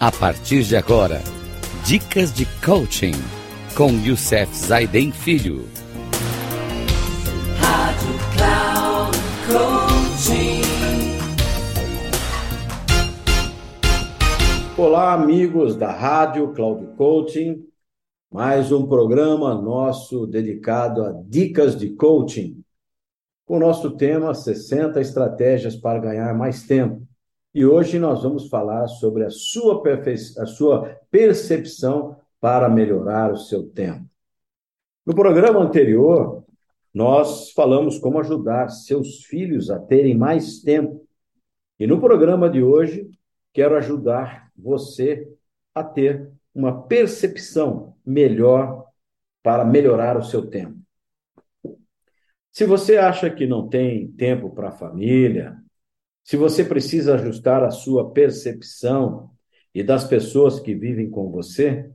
A partir de agora, dicas de coaching com Youssef Zaiden Filho. Rádio Cloud Coaching. Olá, amigos da Rádio Cloud Coaching. Mais um programa nosso dedicado a dicas de coaching. Com o nosso tema 60 estratégias para ganhar mais tempo. E hoje nós vamos falar sobre a sua, a sua percepção para melhorar o seu tempo. No programa anterior, nós falamos como ajudar seus filhos a terem mais tempo. E no programa de hoje, quero ajudar você a ter uma percepção melhor para melhorar o seu tempo. Se você acha que não tem tempo para a família, se você precisa ajustar a sua percepção e das pessoas que vivem com você,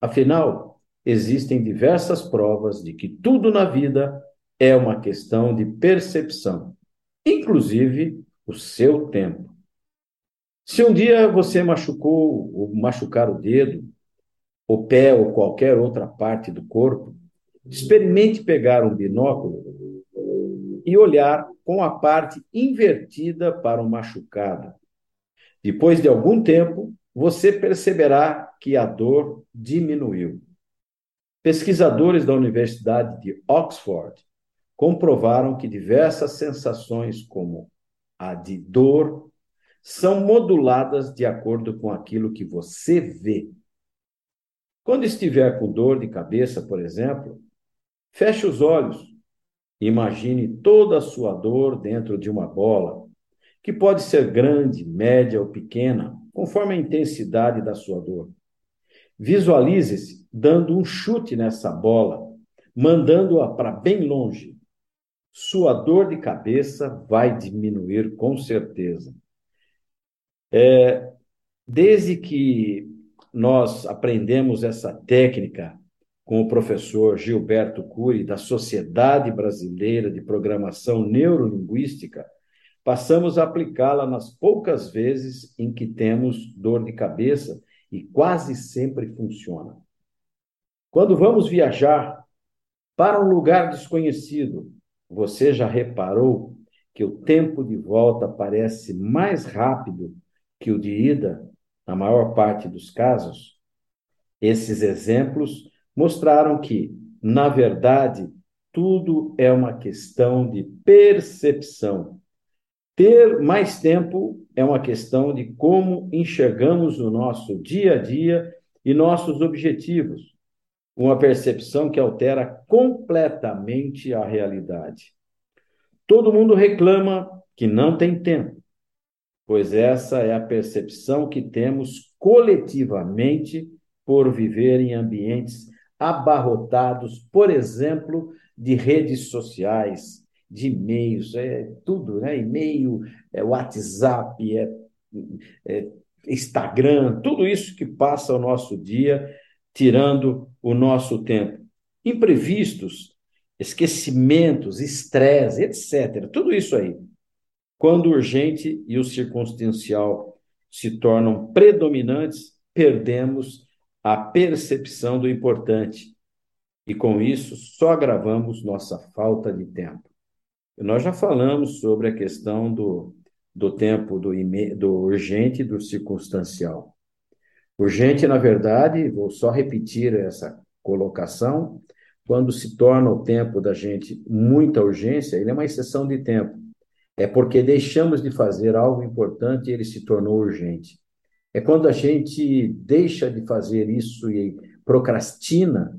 afinal, existem diversas provas de que tudo na vida é uma questão de percepção, inclusive o seu tempo. Se um dia você machucou ou machucar o dedo, o pé ou qualquer outra parte do corpo, experimente pegar um binóculo e olhar com a parte invertida para o machucado. Depois de algum tempo, você perceberá que a dor diminuiu. Pesquisadores da Universidade de Oxford comprovaram que diversas sensações, como a de dor, são moduladas de acordo com aquilo que você vê. Quando estiver com dor de cabeça, por exemplo, feche os olhos Imagine toda a sua dor dentro de uma bola, que pode ser grande, média ou pequena, conforme a intensidade da sua dor. Visualize-se dando um chute nessa bola, mandando-a para bem longe. Sua dor de cabeça vai diminuir com certeza. É, desde que nós aprendemos essa técnica com o professor Gilberto Cury, da Sociedade Brasileira de Programação Neurolinguística, passamos a aplicá-la nas poucas vezes em que temos dor de cabeça e quase sempre funciona. Quando vamos viajar para um lugar desconhecido, você já reparou que o tempo de volta parece mais rápido que o de ida, na maior parte dos casos? Esses exemplos mostraram que, na verdade, tudo é uma questão de percepção. Ter mais tempo é uma questão de como enxergamos o nosso dia a dia e nossos objetivos. Uma percepção que altera completamente a realidade. Todo mundo reclama que não tem tempo, pois essa é a percepção que temos coletivamente por viver em ambientes abarrotados, por exemplo, de redes sociais, de e-mails, é tudo, né? E-mail, é WhatsApp, é, é Instagram, tudo isso que passa o nosso dia, tirando o nosso tempo. Imprevistos, esquecimentos, estresse, etc. Tudo isso aí. Quando o urgente e o circunstancial se tornam predominantes, perdemos a percepção do importante. E com isso, só agravamos nossa falta de tempo. Nós já falamos sobre a questão do, do tempo do, do urgente e do circunstancial. Urgente, na verdade, vou só repetir essa colocação, quando se torna o tempo da gente muita urgência, ele é uma exceção de tempo. É porque deixamos de fazer algo importante e ele se tornou urgente. É quando a gente deixa de fazer isso e procrastina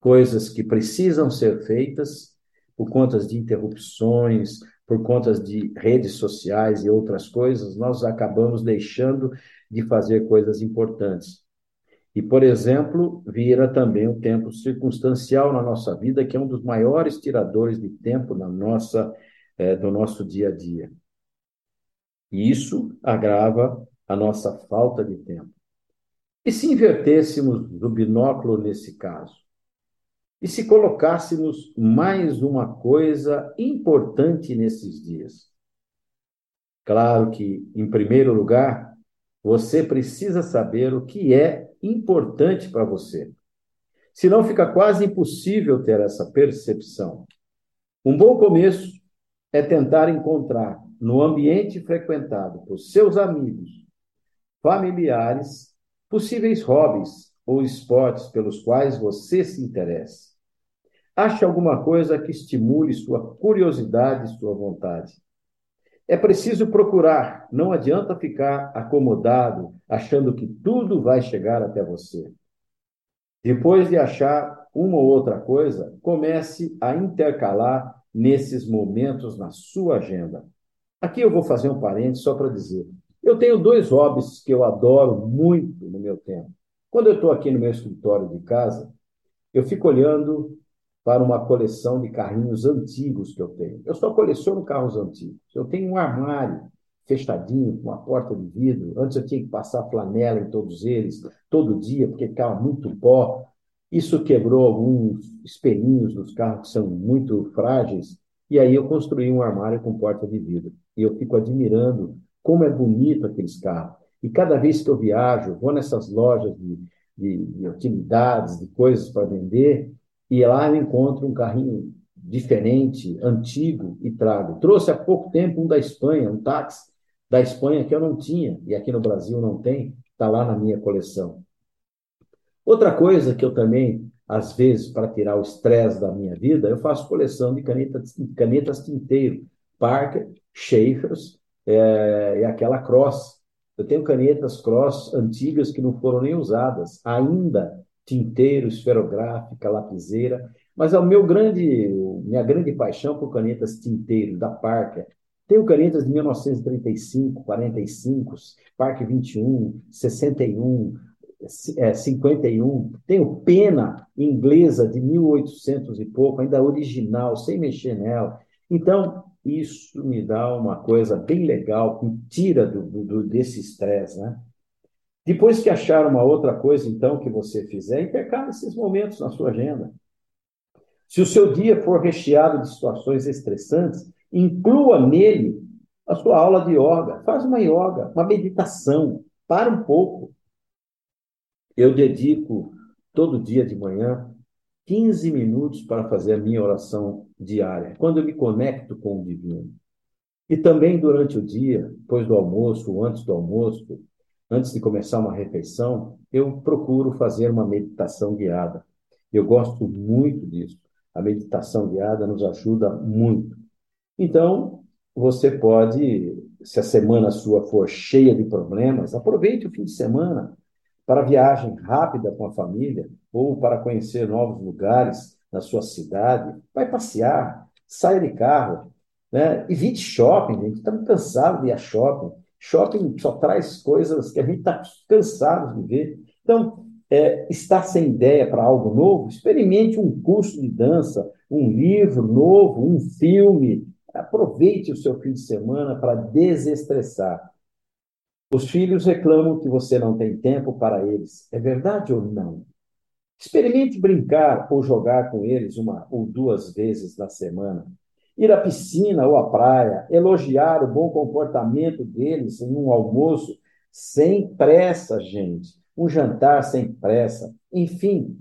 coisas que precisam ser feitas por conta de interrupções, por conta de redes sociais e outras coisas, nós acabamos deixando de fazer coisas importantes. E, por exemplo, vira também o tempo circunstancial na nossa vida, que é um dos maiores tiradores de tempo na nossa, é, do nosso dia a dia. E isso agrava a nossa falta de tempo. E se invertêssemos o binóculo nesse caso? E se colocássemos mais uma coisa importante nesses dias? Claro que, em primeiro lugar, Você precisa saber o que é importante para você. Senão fica quase impossível ter essa percepção. Um bom começo é tentar encontrar no ambiente frequentado por seus amigos, familiares, possíveis hobbies ou esportes pelos quais você se interessa. Ache alguma coisa que estimule sua curiosidade e sua vontade. É preciso procurar, não adianta ficar acomodado, achando que tudo vai chegar até você. Depois de achar uma ou outra coisa, comece a intercalar nesses momentos na sua agenda. Aqui eu vou fazer um parênteses só para dizer. Eu tenho dois hobbies que eu adoro muito no meu tempo. Quando eu estou aqui no meu escritório de casa, eu fico olhando para uma coleção de carrinhos antigos que eu tenho. Eu só coleciono carros antigos. Eu tenho um armário fechadinho, com uma porta de vidro. Antes eu tinha que passar flanela em todos eles, todo dia, porque ficava muito pó. Isso quebrou alguns espelhinhos dos carros que são muito frágeis, e aí eu construí um armário com porta de vidro. E eu fico admirando como é bonito aqueles carros. E cada vez que eu viajo, vou nessas lojas de, de, de utilidades, de coisas para vender, e lá eu encontro um carrinho diferente, antigo, e trago. Trouxe há pouco tempo um da Espanha, um táxi da Espanha que eu não tinha, e aqui no Brasil não tem, está lá na minha coleção. Outra coisa que eu também, às vezes, para tirar o estresse da minha vida, eu faço coleção de canetas, canetas tinteiro, Parker, Schaeffers é, e aquela Cross. Eu tenho canetas Cross antigas que não foram nem usadas, ainda tinteiro, esferográfica, lapiseira, mas é o meu grande, minha grande paixão por canetas tinteiro da Parker. Tenho canetas de 1935, 45, Parker 21, 61, é, 51. Tenho pena inglesa de 1800 e pouco, ainda original, sem mexer nela. Então, isso me dá uma coisa bem legal, que tira do, do, desse estresse, né? Depois que achar uma outra coisa, então, que você fizer, intercala esses momentos na sua agenda. Se o seu dia for recheado de situações estressantes, inclua nele a sua aula de yoga. Faz uma yoga, uma meditação. Para um pouco. Eu dedico todo dia de manhã 15 minutos para fazer a minha oração diária, quando eu me conecto com o divino. E também durante o dia, depois do almoço, antes do almoço, antes de começar uma refeição, eu procuro fazer uma meditação guiada. Eu gosto muito disso. A meditação guiada nos ajuda muito. Então, você pode, se a semana sua for cheia de problemas, aproveite o fim de semana para viagem rápida com a família ou para conhecer novos lugares na sua cidade. Vai passear, saia de carro, né? evite shopping, gente. Estamos cansados de ir a shopping. Shopping só traz coisas que a gente está cansado de ver. Então, é, está sem ideia para algo novo? Experimente um curso de dança, um livro novo, um filme. Aproveite o seu fim de semana para desestressar. Os filhos reclamam que você não tem tempo para eles. É verdade ou não? Experimente brincar ou jogar com eles uma ou duas vezes na semana ir à piscina ou à praia, elogiar o bom comportamento deles em um almoço sem pressa, gente, um jantar sem pressa, enfim,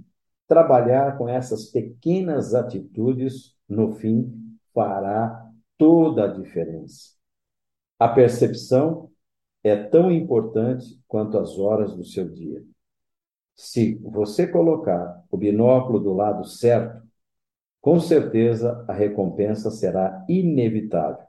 trabalhar com essas pequenas atitudes, no fim, fará toda a diferença. A percepção é tão importante quanto as horas do seu dia. Se você colocar o binóculo do lado certo, com certeza a recompensa será inevitável.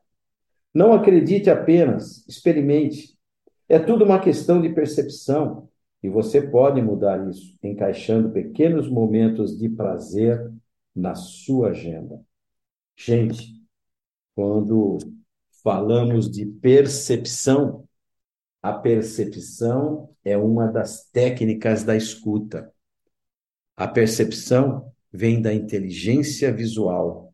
Não acredite apenas, experimente. É tudo uma questão de percepção e você pode mudar isso encaixando pequenos momentos de prazer na sua agenda. Gente, quando falamos de percepção, a percepção é uma das técnicas da escuta. A percepção vem da inteligência visual.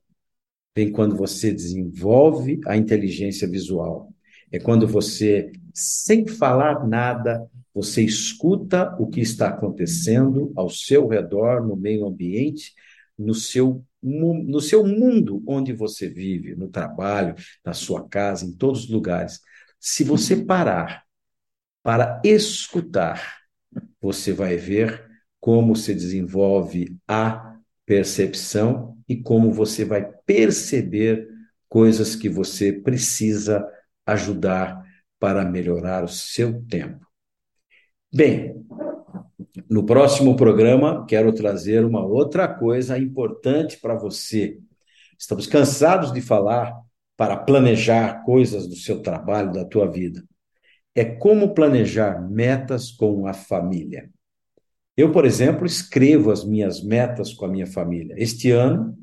Vem quando você desenvolve a inteligência visual. É quando você, sem falar nada, você escuta o que está acontecendo ao seu redor, no meio ambiente, no seu, no seu mundo onde você vive, no trabalho, na sua casa, em todos os lugares. Se você parar para escutar. Você vai ver como se desenvolve a percepção e como você vai perceber coisas que você precisa ajudar para melhorar o seu tempo. Bem, no próximo programa quero trazer uma outra coisa importante para você. Estamos cansados de falar para planejar coisas do seu trabalho, da tua vida. É como planejar metas com a família. Eu, por exemplo, escrevo as minhas metas com a minha família. Este ano,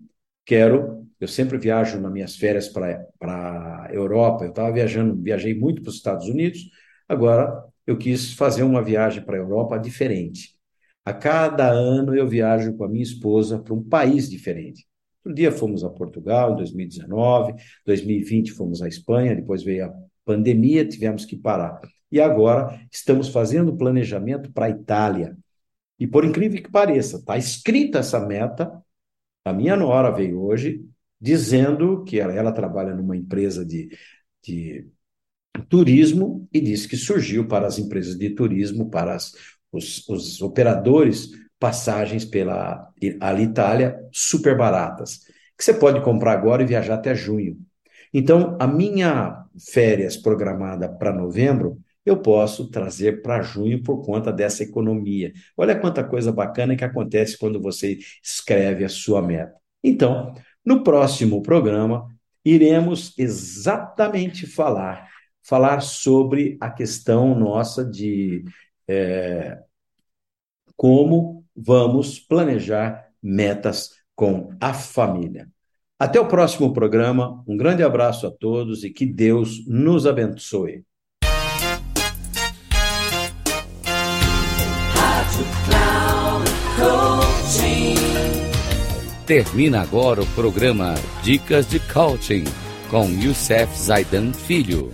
quero. Eu sempre viajo nas minhas férias para a Europa. Eu estava viajando, viajei muito para os Estados Unidos. Agora, eu quis fazer uma viagem para a Europa diferente. A cada ano eu viajo com a minha esposa para um país diferente. Um dia fomos a Portugal, em 2019, 2020 fomos à Espanha, depois veio a pandemia, tivemos que parar. E agora estamos fazendo planejamento para a Itália. E por incrível que pareça, está escrita essa meta. A minha nora veio hoje dizendo que ela, ela trabalha numa empresa de, de turismo e disse que surgiu para as empresas de turismo, para as, os, os operadores, passagens pela Itália super baratas, que você pode comprar agora e viajar até junho. Então, a minha férias programada para novembro eu posso trazer para junho por conta dessa economia. Olha quanta coisa bacana que acontece quando você escreve a sua meta. Então, no próximo programa, iremos exatamente falar falar sobre a questão nossa de é, como vamos planejar metas com a família. Até o próximo programa. Um grande abraço a todos e que Deus nos abençoe. Termina agora o programa Dicas de Coaching com Youssef Zaidan Filho.